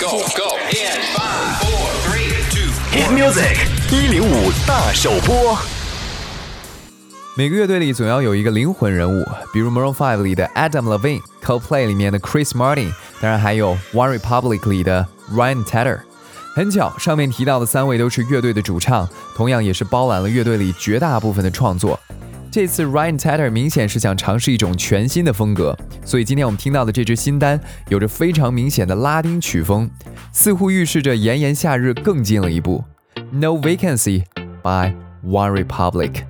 Go go in five, four, three, two. Hit music 一零五大首播。每个乐队里总要有一个灵魂人物，比如 Maroon Five 里的 Adam Levine、Coldplay 里面的 Chris Martin，当然还有 One Republic 里的 Ryan Tedder。很巧，上面提到的三位都是乐队的主唱，同样也是包揽了乐队里绝大部分的创作。这次 Ryan Tedder 明显是想尝试一种全新的风格，所以今天我们听到的这支新单有着非常明显的拉丁曲风，似乎预示着炎炎夏日更近了一步。No Vacancy by One Republic。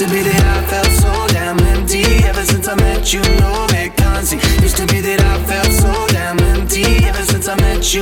To be that I felt so damn empty. Ever since I met you, no vacancy. Used to be that I felt so damn empty. Ever since I met you,